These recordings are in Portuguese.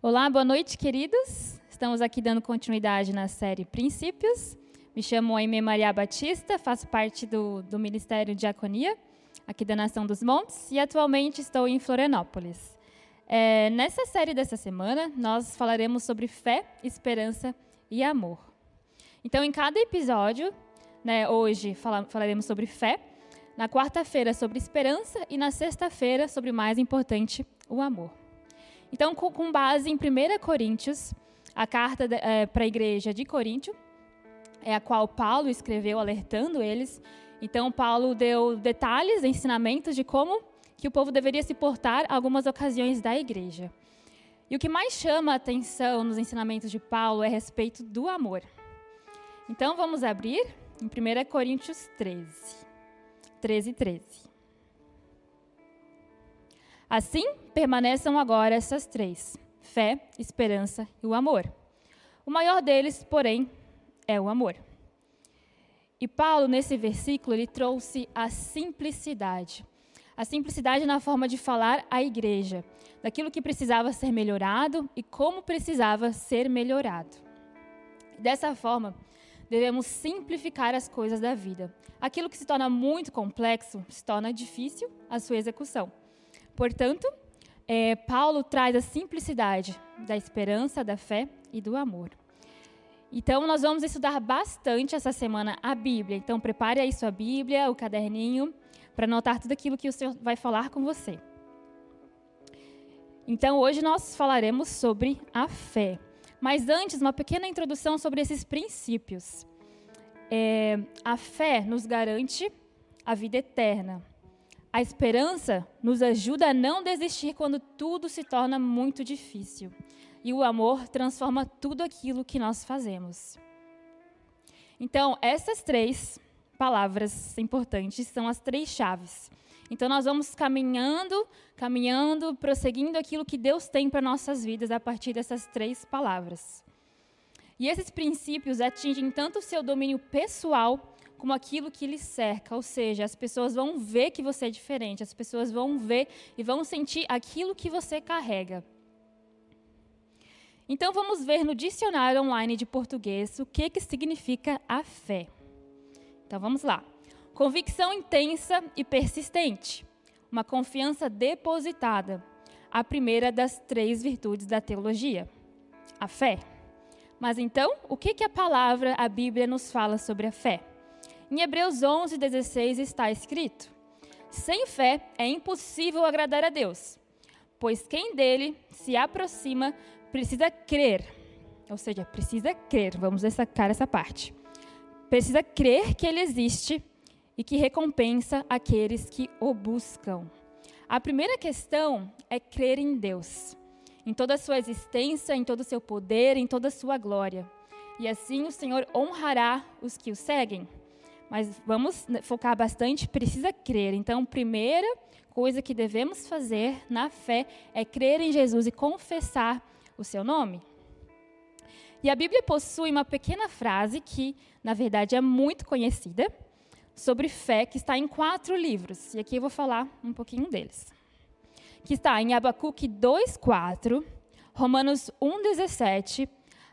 Olá, boa noite, queridos. Estamos aqui dando continuidade na série Princípios. Me chamo Aimee Maria Batista, faço parte do, do Ministério Diaconia, aqui da Nação dos Montes, e atualmente estou em Florianópolis. É, nessa série dessa semana, nós falaremos sobre fé, esperança e amor. Então, em cada episódio, né, hoje fala, falaremos sobre fé, na quarta-feira sobre esperança e na sexta-feira sobre o mais importante, o amor. Então, com, base em 1 Coríntios, a carta é, para a igreja de Coríntio, é a qual Paulo escreveu alertando eles. Então, Paulo deu detalhes, ensinamentos de como que o povo deveria se portar algumas ocasiões da igreja. E o que mais chama a atenção nos ensinamentos de Paulo é a respeito do amor. Então, vamos abrir em 1 Coríntios 13. 13, 13. Assim permaneçam agora essas três: fé, esperança e o amor. O maior deles, porém, é o amor. E Paulo, nesse versículo, ele trouxe a simplicidade. A simplicidade na forma de falar à igreja, daquilo que precisava ser melhorado e como precisava ser melhorado. Dessa forma, devemos simplificar as coisas da vida. Aquilo que se torna muito complexo se torna difícil a sua execução. Portanto, é, Paulo traz a simplicidade da esperança, da fé e do amor. Então, nós vamos estudar bastante essa semana a Bíblia. Então, prepare aí sua Bíblia, o caderninho, para anotar tudo aquilo que o Senhor vai falar com você. Então, hoje nós falaremos sobre a fé. Mas antes, uma pequena introdução sobre esses princípios. É, a fé nos garante a vida eterna. A esperança nos ajuda a não desistir quando tudo se torna muito difícil. E o amor transforma tudo aquilo que nós fazemos. Então, essas três palavras importantes são as três chaves. Então, nós vamos caminhando, caminhando, prosseguindo aquilo que Deus tem para nossas vidas a partir dessas três palavras. E esses princípios atingem tanto o seu domínio pessoal como aquilo que lhe cerca, ou seja, as pessoas vão ver que você é diferente, as pessoas vão ver e vão sentir aquilo que você carrega. Então vamos ver no dicionário online de português o que, que significa a fé. Então vamos lá. Convicção intensa e persistente. Uma confiança depositada. A primeira das três virtudes da teologia. A fé. Mas então, o que, que a palavra, a Bíblia, nos fala sobre a fé? Em Hebreus 11, 16 está escrito: Sem fé é impossível agradar a Deus, pois quem dele se aproxima precisa crer. Ou seja, precisa crer. Vamos destacar essa parte. Precisa crer que ele existe e que recompensa aqueles que o buscam. A primeira questão é crer em Deus, em toda a sua existência, em todo o seu poder, em toda a sua glória. E assim o Senhor honrará os que o seguem. Mas vamos focar bastante, precisa crer. Então, primeira coisa que devemos fazer na fé é crer em Jesus e confessar o seu nome. E a Bíblia possui uma pequena frase que, na verdade, é muito conhecida, sobre fé que está em quatro livros. E aqui eu vou falar um pouquinho deles. Que está em Abacuque 2:4, Romanos 1:17,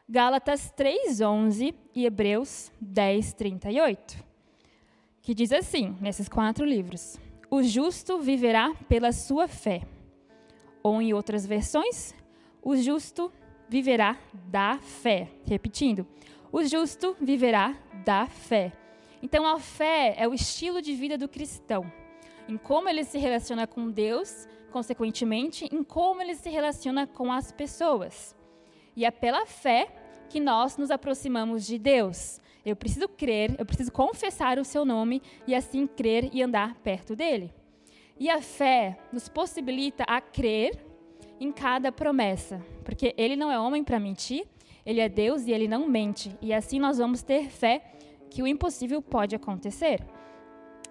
Gálatas 3:11 e Hebreus 10:38. Que diz assim, nesses quatro livros: O justo viverá pela sua fé. Ou em outras versões, o justo viverá da fé. Repetindo, o justo viverá da fé. Então, a fé é o estilo de vida do cristão, em como ele se relaciona com Deus, consequentemente, em como ele se relaciona com as pessoas. E é pela fé que nós nos aproximamos de Deus. Eu preciso crer, eu preciso confessar o seu nome e assim crer e andar perto dele. E a fé nos possibilita a crer em cada promessa, porque ele não é homem para mentir, ele é Deus e ele não mente. E assim nós vamos ter fé que o impossível pode acontecer.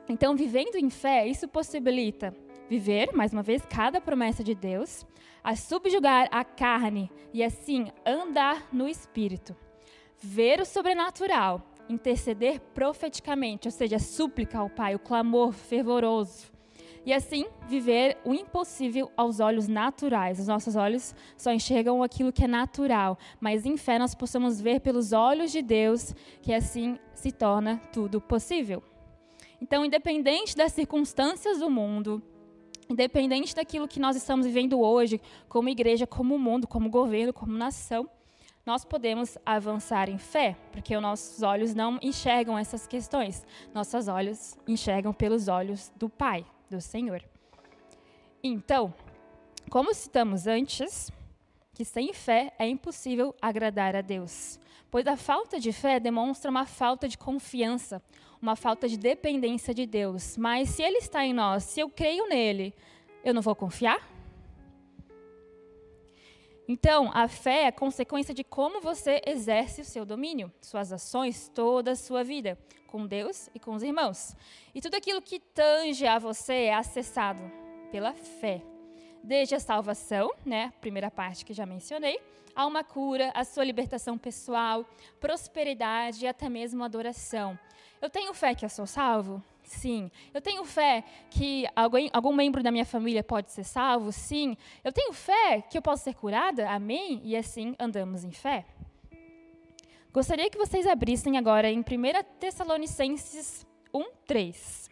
Então, vivendo em fé, isso possibilita viver, mais uma vez, cada promessa de Deus, a subjugar a carne e assim andar no espírito. Ver o sobrenatural, interceder profeticamente, ou seja, súplica ao Pai, o clamor fervoroso. e assim viver o impossível aos olhos naturais. Os nossos olhos só enxergam aquilo que é natural, mas em fé nós possamos ver pelos olhos de Deus, que assim se torna tudo possível. Então, independente das circunstâncias do mundo, independente daquilo que nós estamos vivendo hoje, como igreja, como mundo, como governo, como nação, nós podemos avançar em fé, porque os nossos olhos não enxergam essas questões. Nossos olhos enxergam pelos olhos do Pai, do Senhor. Então, como citamos antes, que sem fé é impossível agradar a Deus, pois a falta de fé demonstra uma falta de confiança, uma falta de dependência de Deus. Mas se Ele está em nós, se eu creio nele, eu não vou confiar? Então, a fé é consequência de como você exerce o seu domínio, suas ações, toda a sua vida, com Deus e com os irmãos. E tudo aquilo que tange a você é acessado pela fé. Desde a salvação, né, primeira parte que já mencionei, a uma cura, a sua libertação pessoal, prosperidade e até mesmo adoração. Eu tenho fé que eu sou salvo? Sim. Eu tenho fé que alguém, algum membro da minha família pode ser salvo? Sim. Eu tenho fé que eu posso ser curada? Amém? E assim andamos em fé. Gostaria que vocês abrissem agora em 1 Tessalonicenses 1, 3.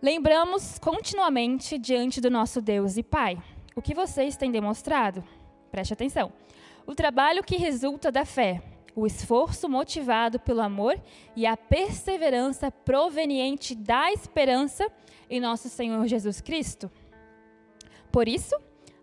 Lembramos continuamente diante do nosso Deus e Pai o que vocês têm demonstrado. Preste atenção. O trabalho que resulta da fé o esforço motivado pelo amor e a perseverança proveniente da esperança em nosso Senhor Jesus Cristo. Por isso,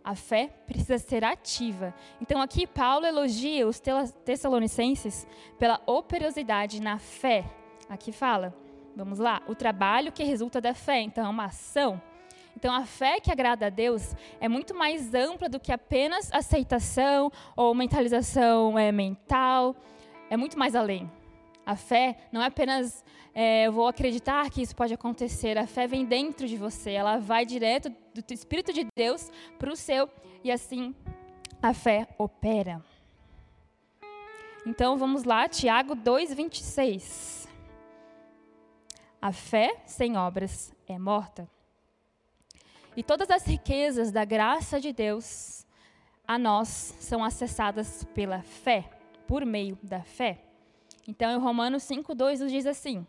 a fé precisa ser ativa. Então, aqui Paulo elogia os Tessalonicenses pela operosidade na fé. Aqui fala, vamos lá, o trabalho que resulta da fé. Então, é uma ação. Então, a fé que agrada a Deus é muito mais ampla do que apenas aceitação ou mentalização é, mental. É muito mais além. A fé não é apenas é, eu vou acreditar que isso pode acontecer. A fé vem dentro de você. Ela vai direto do Espírito de Deus para o seu e assim a fé opera. Então vamos lá, Tiago 2:26. A fé sem obras é morta. E todas as riquezas da graça de Deus a nós são acessadas pela fé, por meio da fé. Então, em Romanos 5:2 nos diz assim: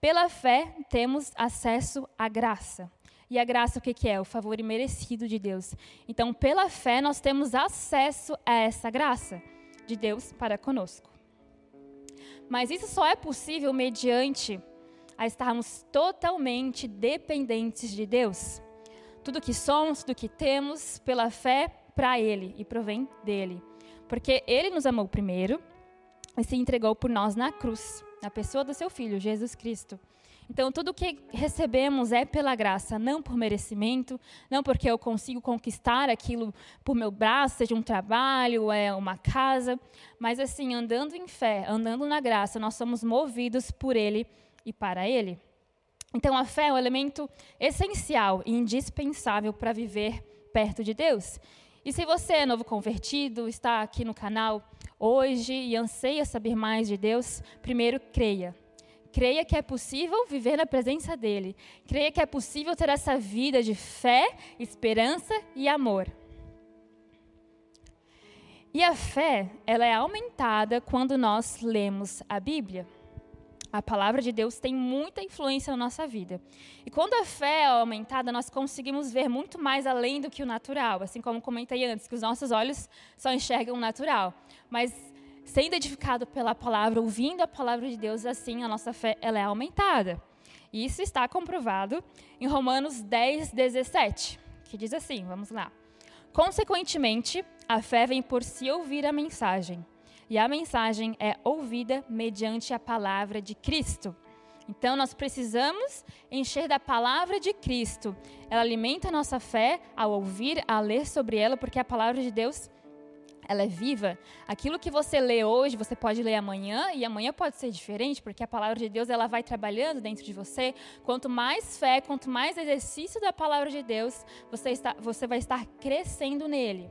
Pela fé temos acesso à graça. E a graça o que, que é? O favor imerecido de Deus. Então, pela fé nós temos acesso a essa graça de Deus para conosco. Mas isso só é possível mediante a estarmos totalmente dependentes de Deus tudo que somos, tudo que temos, pela fé para Ele e provém dele. Porque Ele nos amou primeiro e se entregou por nós na cruz, na pessoa do seu Filho, Jesus Cristo. Então, tudo que recebemos é pela graça, não por merecimento, não porque eu consigo conquistar aquilo por meu braço, seja um trabalho, é uma casa, mas assim, andando em fé, andando na graça, nós somos movidos por Ele e para Ele. Então, a fé é um elemento essencial e indispensável para viver perto de Deus. E se você é novo convertido, está aqui no canal hoje e anseia saber mais de Deus, primeiro creia. Creia que é possível viver na presença dEle. Creia que é possível ter essa vida de fé, esperança e amor. E a fé, ela é aumentada quando nós lemos a Bíblia. A palavra de Deus tem muita influência na nossa vida. E quando a fé é aumentada, nós conseguimos ver muito mais além do que o natural. Assim como comentei antes, que os nossos olhos só enxergam o natural. Mas sendo edificado pela palavra, ouvindo a palavra de Deus, assim a nossa fé ela é aumentada. E isso está comprovado em Romanos 10, 17, que diz assim: vamos lá. Consequentemente, a fé vem por se ouvir a mensagem e a mensagem é ouvida mediante a palavra de Cristo. Então, nós precisamos encher da palavra de Cristo. Ela alimenta a nossa fé ao ouvir, a ler sobre ela, porque a palavra de Deus ela é viva. Aquilo que você lê hoje, você pode ler amanhã e amanhã pode ser diferente, porque a palavra de Deus ela vai trabalhando dentro de você. Quanto mais fé, quanto mais exercício da palavra de Deus, você, está, você vai estar crescendo nele.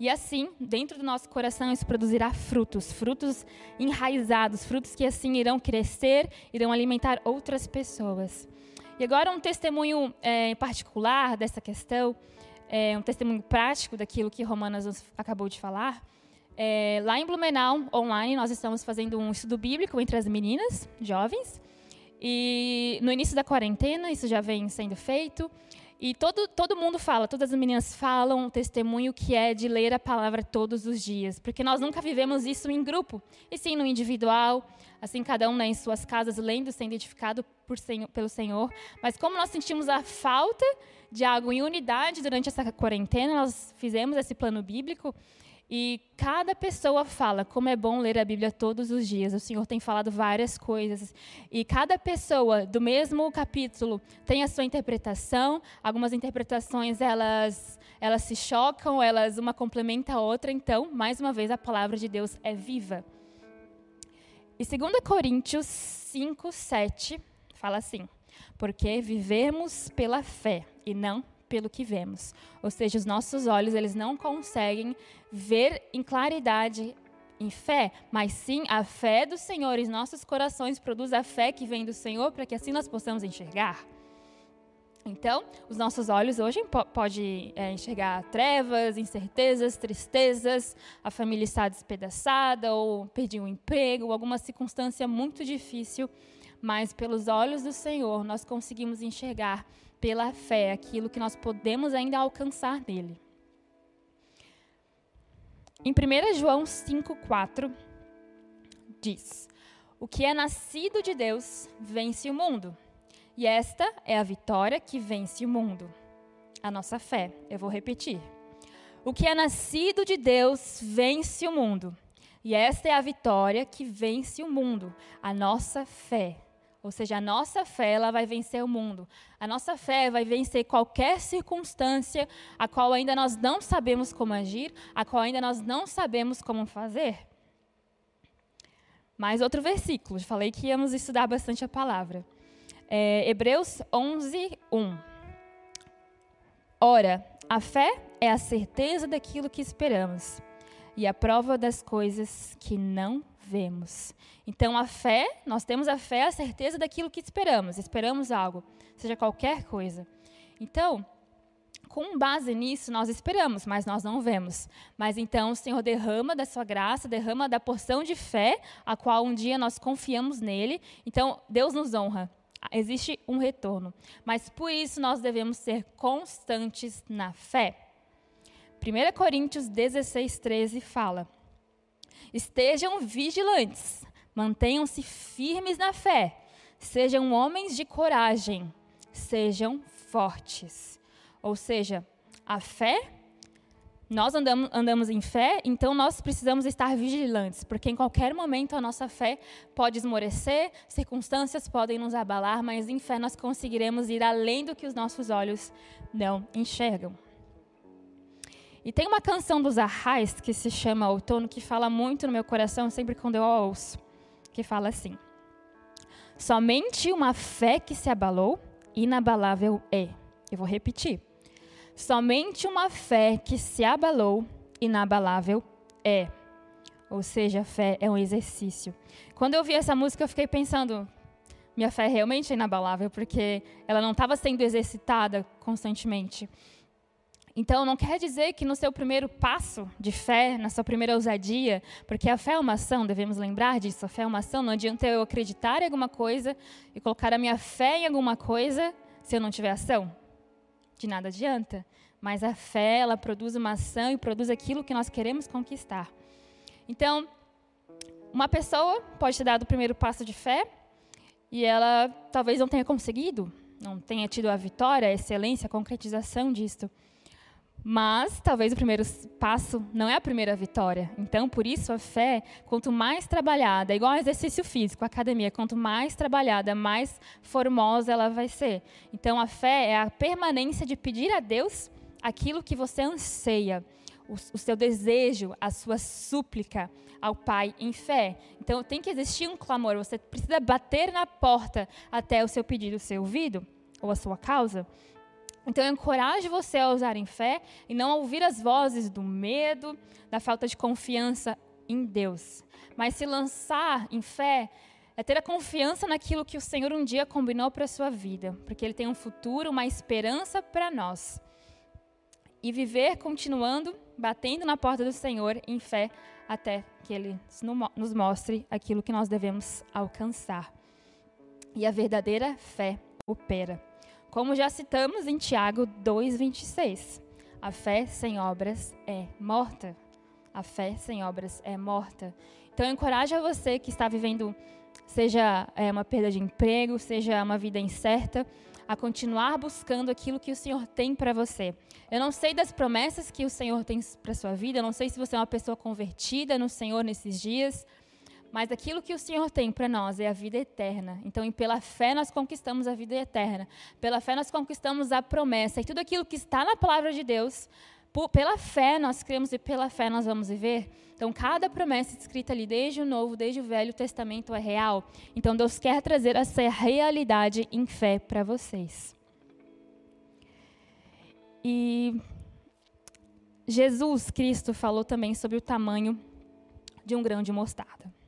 E assim, dentro do nosso coração, isso produzirá frutos, frutos enraizados, frutos que assim irão crescer, irão alimentar outras pessoas. E agora um testemunho é, em particular dessa questão, é, um testemunho prático daquilo que Romanas acabou de falar. É, lá em Blumenau, online, nós estamos fazendo um estudo bíblico entre as meninas jovens. E no início da quarentena, isso já vem sendo feito. E todo, todo mundo fala, todas as meninas falam o testemunho que é de ler a palavra todos os dias. Porque nós nunca vivemos isso em grupo, e sim no individual, assim, cada um né, em suas casas, lendo, sendo edificado por, pelo Senhor. Mas como nós sentimos a falta de algo em unidade durante essa quarentena, nós fizemos esse plano bíblico. E cada pessoa fala como é bom ler a Bíblia todos os dias. O Senhor tem falado várias coisas. E cada pessoa do mesmo capítulo tem a sua interpretação. Algumas interpretações elas elas se chocam, elas uma complementa a outra. Então, mais uma vez a palavra de Deus é viva. E 2 Coríntios 5, 7 fala assim: Porque vivemos pela fé e não pelo que vemos. Ou seja, os nossos olhos eles não conseguem ver em claridade em fé, mas sim a fé do Senhor. E nossos corações produz a fé que vem do Senhor para que assim nós possamos enxergar. Então, os nossos olhos hoje podem é, enxergar trevas, incertezas, tristezas, a família está despedaçada, ou perdi um emprego, alguma circunstância muito difícil, mas pelos olhos do Senhor nós conseguimos enxergar pela fé aquilo que nós podemos ainda alcançar nele. Em 1 João 5,4 diz: O que é nascido de Deus vence o mundo, e esta é a vitória que vence o mundo. A nossa fé. Eu vou repetir. O que é nascido de Deus vence o mundo, e esta é a vitória que vence o mundo, a nossa fé. Ou seja, a nossa fé ela vai vencer o mundo. A nossa fé vai vencer qualquer circunstância a qual ainda nós não sabemos como agir, a qual ainda nós não sabemos como fazer. Mais outro versículo, falei que íamos estudar bastante a palavra. É, Hebreus 11, 1. Ora, a fé é a certeza daquilo que esperamos e a prova das coisas que não vemos. Então, a fé, nós temos a fé, a certeza daquilo que esperamos. Esperamos algo, seja qualquer coisa. Então, com base nisso, nós esperamos, mas nós não vemos. Mas então o Senhor derrama da sua graça, derrama da porção de fé, a qual um dia nós confiamos nele. Então, Deus nos honra. Existe um retorno. Mas por isso nós devemos ser constantes na fé. 1 Coríntios 16, 13 fala: Estejam vigilantes, mantenham-se firmes na fé, sejam homens de coragem, sejam fortes. Ou seja, a fé, nós andamos, andamos em fé, então nós precisamos estar vigilantes, porque em qualquer momento a nossa fé pode esmorecer, circunstâncias podem nos abalar, mas em fé nós conseguiremos ir além do que os nossos olhos não enxergam. E tem uma canção dos Arrais que se chama Outono, que fala muito no meu coração sempre quando eu a ouço, que fala assim: Somente uma fé que se abalou, inabalável é. Eu vou repetir. Somente uma fé que se abalou, inabalável é. Ou seja, a fé é um exercício. Quando eu vi essa música, eu fiquei pensando, minha fé é realmente inabalável, porque ela não estava sendo exercitada constantemente. Então, não quer dizer que no seu primeiro passo de fé, na sua primeira ousadia, porque a fé é uma ação, devemos lembrar disso, a fé é uma ação, não adianta eu acreditar em alguma coisa e colocar a minha fé em alguma coisa se eu não tiver ação. De nada adianta. Mas a fé, ela produz uma ação e produz aquilo que nós queremos conquistar. Então, uma pessoa pode ter dado o primeiro passo de fé e ela talvez não tenha conseguido, não tenha tido a vitória, a excelência, a concretização disto. Mas talvez o primeiro passo não é a primeira vitória. Então, por isso, a fé, quanto mais trabalhada, igual ao exercício físico, a academia, quanto mais trabalhada, mais formosa ela vai ser. Então, a fé é a permanência de pedir a Deus aquilo que você anseia, o, o seu desejo, a sua súplica ao Pai em fé. Então, tem que existir um clamor, você precisa bater na porta até o seu pedido ser ouvido, ou a sua causa. Então, eu encorajo você a usar em fé e não ouvir as vozes do medo, da falta de confiança em Deus. Mas se lançar em fé, é ter a confiança naquilo que o Senhor um dia combinou para a sua vida, porque Ele tem um futuro, uma esperança para nós. E viver continuando, batendo na porta do Senhor em fé, até que Ele nos mostre aquilo que nós devemos alcançar. E a verdadeira fé opera. Como já citamos em Tiago 2,26, a fé sem obras é morta. A fé sem obras é morta. Então, eu encorajo a você que está vivendo, seja é, uma perda de emprego, seja uma vida incerta, a continuar buscando aquilo que o Senhor tem para você. Eu não sei das promessas que o Senhor tem para sua vida, eu não sei se você é uma pessoa convertida no Senhor nesses dias, mas aquilo que o Senhor tem para nós é a vida eterna. Então, pela fé nós conquistamos a vida eterna. Pela fé nós conquistamos a promessa. E tudo aquilo que está na palavra de Deus, por, pela fé nós cremos e pela fé nós vamos viver. Então, cada promessa escrita ali, desde o Novo, desde o Velho Testamento, é real. Então, Deus quer trazer essa realidade em fé para vocês. E Jesus Cristo falou também sobre o tamanho de um grão de mostarda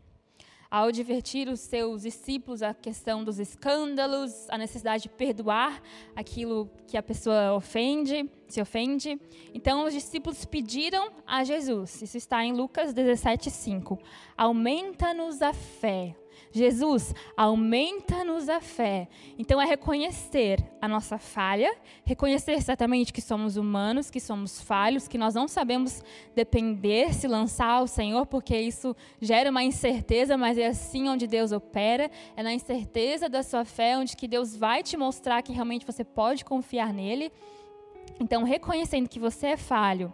ao advertir os seus discípulos a questão dos escândalos, a necessidade de perdoar aquilo que a pessoa ofende, se ofende. Então os discípulos pediram a Jesus, isso está em Lucas 17:5. Aumenta-nos a fé. Jesus, aumenta-nos a fé. Então é reconhecer a nossa falha, reconhecer certamente que somos humanos, que somos falhos, que nós não sabemos depender, se lançar ao Senhor, porque isso gera uma incerteza, mas é assim onde Deus opera, é na incerteza da sua fé onde que Deus vai te mostrar que realmente você pode confiar nele. Então, reconhecendo que você é falho,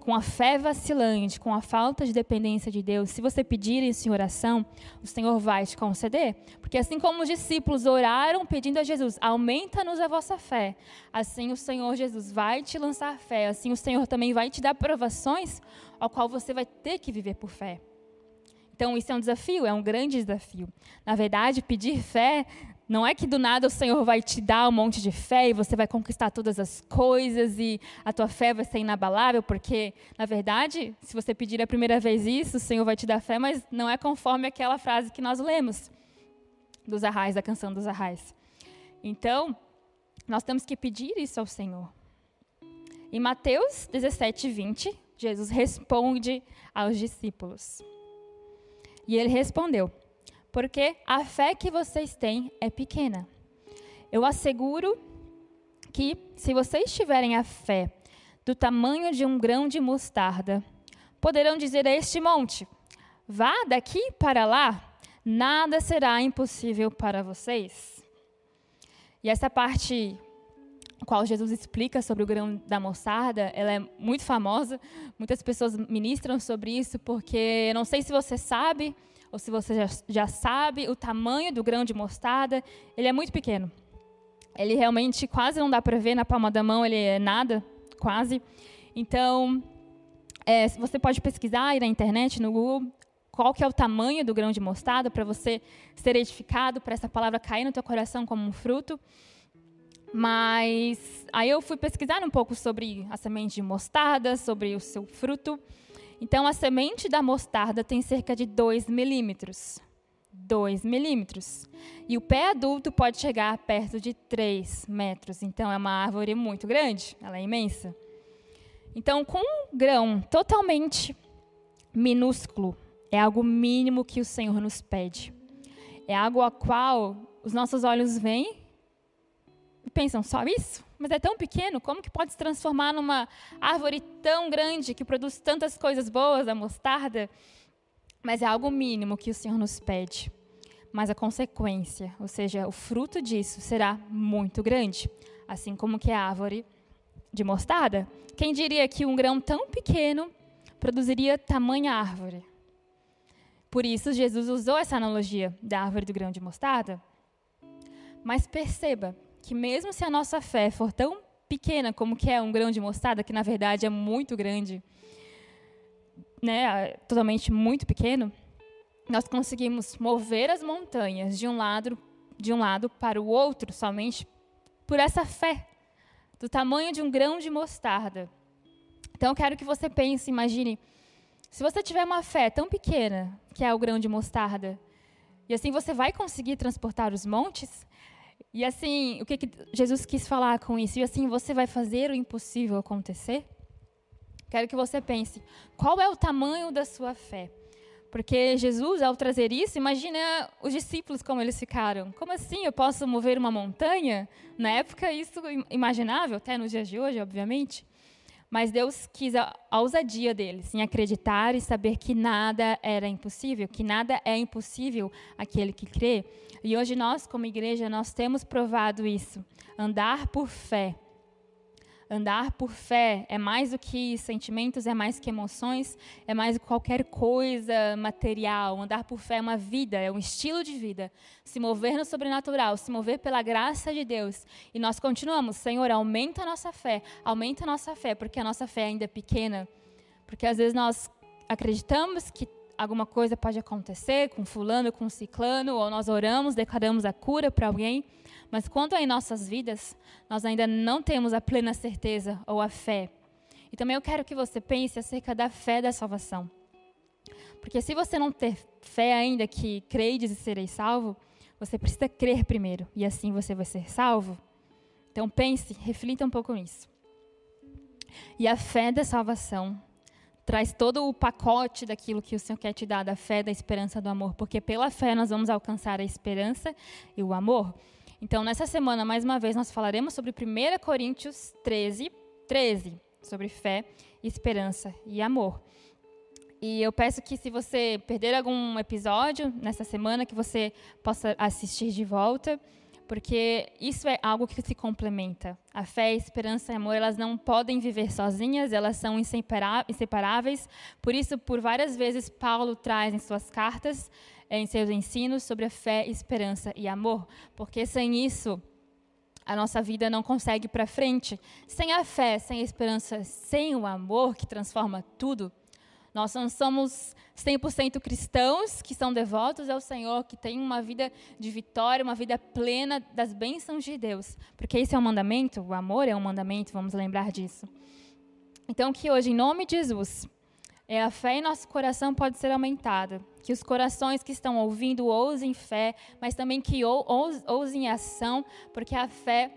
com a fé vacilante, com a falta de dependência de Deus, se você pedir isso em oração, o Senhor vai te conceder. Porque assim como os discípulos oraram pedindo a Jesus, aumenta-nos a vossa fé, assim o Senhor Jesus vai te lançar fé, assim o Senhor também vai te dar provações ao qual você vai ter que viver por fé. Então, isso é um desafio, é um grande desafio. Na verdade, pedir fé não é que do nada o Senhor vai te dar um monte de fé e você vai conquistar todas as coisas e a tua fé vai ser inabalável, porque, na verdade, se você pedir a primeira vez isso, o Senhor vai te dar fé, mas não é conforme aquela frase que nós lemos dos arrais, da canção dos arrais. Então, nós temos que pedir isso ao Senhor. Em Mateus 17, 20, Jesus responde aos discípulos. E ele respondeu: porque a fé que vocês têm é pequena. Eu asseguro que, se vocês tiverem a fé do tamanho de um grão de mostarda, poderão dizer a este monte: vá daqui para lá, nada será impossível para vocês. E essa parte qual Jesus explica sobre o grão da mostarda, ela é muito famosa. Muitas pessoas ministram sobre isso porque não sei se você sabe, ou se você já, já sabe, o tamanho do grão de mostarda, ele é muito pequeno. Ele realmente quase não dá para ver na palma da mão, ele é nada, quase. Então, é, você pode pesquisar aí na internet, no Google, qual que é o tamanho do grão de mostarda para você ser edificado, para essa palavra cair no teu coração como um fruto. Mas aí eu fui pesquisar um pouco sobre a semente de mostarda, sobre o seu fruto. Então, a semente da mostarda tem cerca de 2 milímetros. 2 milímetros. E o pé adulto pode chegar perto de 3 metros. Então, é uma árvore muito grande, ela é imensa. Então, com um grão totalmente minúsculo, é algo mínimo que o Senhor nos pede. É algo a qual os nossos olhos veem e pensam: só isso? Mas é tão pequeno, como que pode se transformar numa árvore tão grande que produz tantas coisas boas, a mostarda? Mas é algo mínimo que o Senhor nos pede. Mas a consequência, ou seja, o fruto disso será muito grande, assim como que a árvore de mostarda. Quem diria que um grão tão pequeno produziria tamanha árvore? Por isso, Jesus usou essa analogia da árvore do grão de mostarda. Mas perceba que mesmo se a nossa fé for tão pequena como que é um grão de mostarda, que na verdade é muito grande, né, totalmente muito pequeno, nós conseguimos mover as montanhas de um lado, de um lado para o outro somente por essa fé do tamanho de um grão de mostarda. Então eu quero que você pense, imagine, se você tiver uma fé tão pequena, que é o grão de mostarda, E assim você vai conseguir transportar os montes? E assim, o que, que Jesus quis falar com isso? E assim você vai fazer o impossível acontecer? Quero que você pense, qual é o tamanho da sua fé? Porque Jesus, ao trazer isso, imagina os discípulos como eles ficaram. Como assim eu posso mover uma montanha? Na época, isso imaginável, até nos dias de hoje, obviamente. Mas Deus quis a, ousadia deles em acreditar e saber que nada era impossível, que nada é impossível aquele que crê. E hoje nós, como igreja, nós temos provado isso. Andar por fé Andar por fé é mais do que sentimentos, é mais que emoções, é mais do que qualquer coisa material. Andar por fé é uma vida, é um estilo de vida. Se mover no sobrenatural, se mover pela graça de Deus. E nós continuamos, Senhor, aumenta a nossa fé, aumenta a nossa fé, porque a nossa fé ainda é pequena. Porque às vezes nós acreditamos que alguma coisa pode acontecer com fulano, com ciclano, ou nós oramos, declaramos a cura para alguém, mas quanto em nossas vidas, nós ainda não temos a plena certeza ou a fé. E também eu quero que você pense acerca da fé da salvação. Porque se você não ter fé ainda que credes e sereis salvo, você precisa crer primeiro, e assim você vai ser salvo. Então pense, reflita um pouco nisso. E a fé da salvação traz todo o pacote daquilo que o Senhor quer te dar, da fé, da esperança, do amor, porque pela fé nós vamos alcançar a esperança e o amor. Então, nessa semana, mais uma vez, nós falaremos sobre 1 Coríntios 13, 13, sobre fé, esperança e amor. E eu peço que, se você perder algum episódio nessa semana, que você possa assistir de volta porque isso é algo que se complementa. A fé, a esperança e amor, elas não podem viver sozinhas, elas são inseparáveis. Por isso, por várias vezes, Paulo traz em suas cartas, em seus ensinos, sobre a fé, esperança e amor, porque sem isso, a nossa vida não consegue para frente. Sem a fé, sem a esperança, sem o amor que transforma tudo, nós não somos 100% cristãos que são devotos ao Senhor, que têm uma vida de vitória, uma vida plena das bênçãos de Deus. Porque esse é um mandamento, o amor é um mandamento, vamos lembrar disso. Então, que hoje, em nome de Jesus, é, a fé em nosso coração pode ser aumentada. Que os corações que estão ouvindo ousem fé, mas também que ousem ação, porque a fé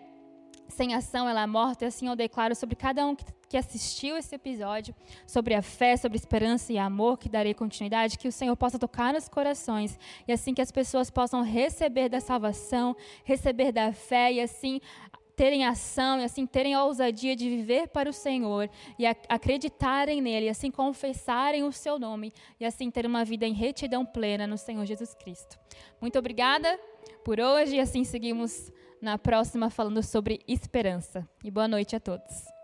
sem ação ela é morta, e assim eu declaro sobre cada um que assistiu esse episódio, sobre a fé, sobre esperança e amor, que darei continuidade, que o Senhor possa tocar nos corações, e assim que as pessoas possam receber da salvação, receber da fé, e assim terem ação e assim terem a ousadia de viver para o Senhor e acreditarem nele, e assim confessarem o seu nome e assim ter uma vida em retidão plena no Senhor Jesus Cristo. Muito obrigada por hoje e assim seguimos na próxima falando sobre esperança. E boa noite a todos.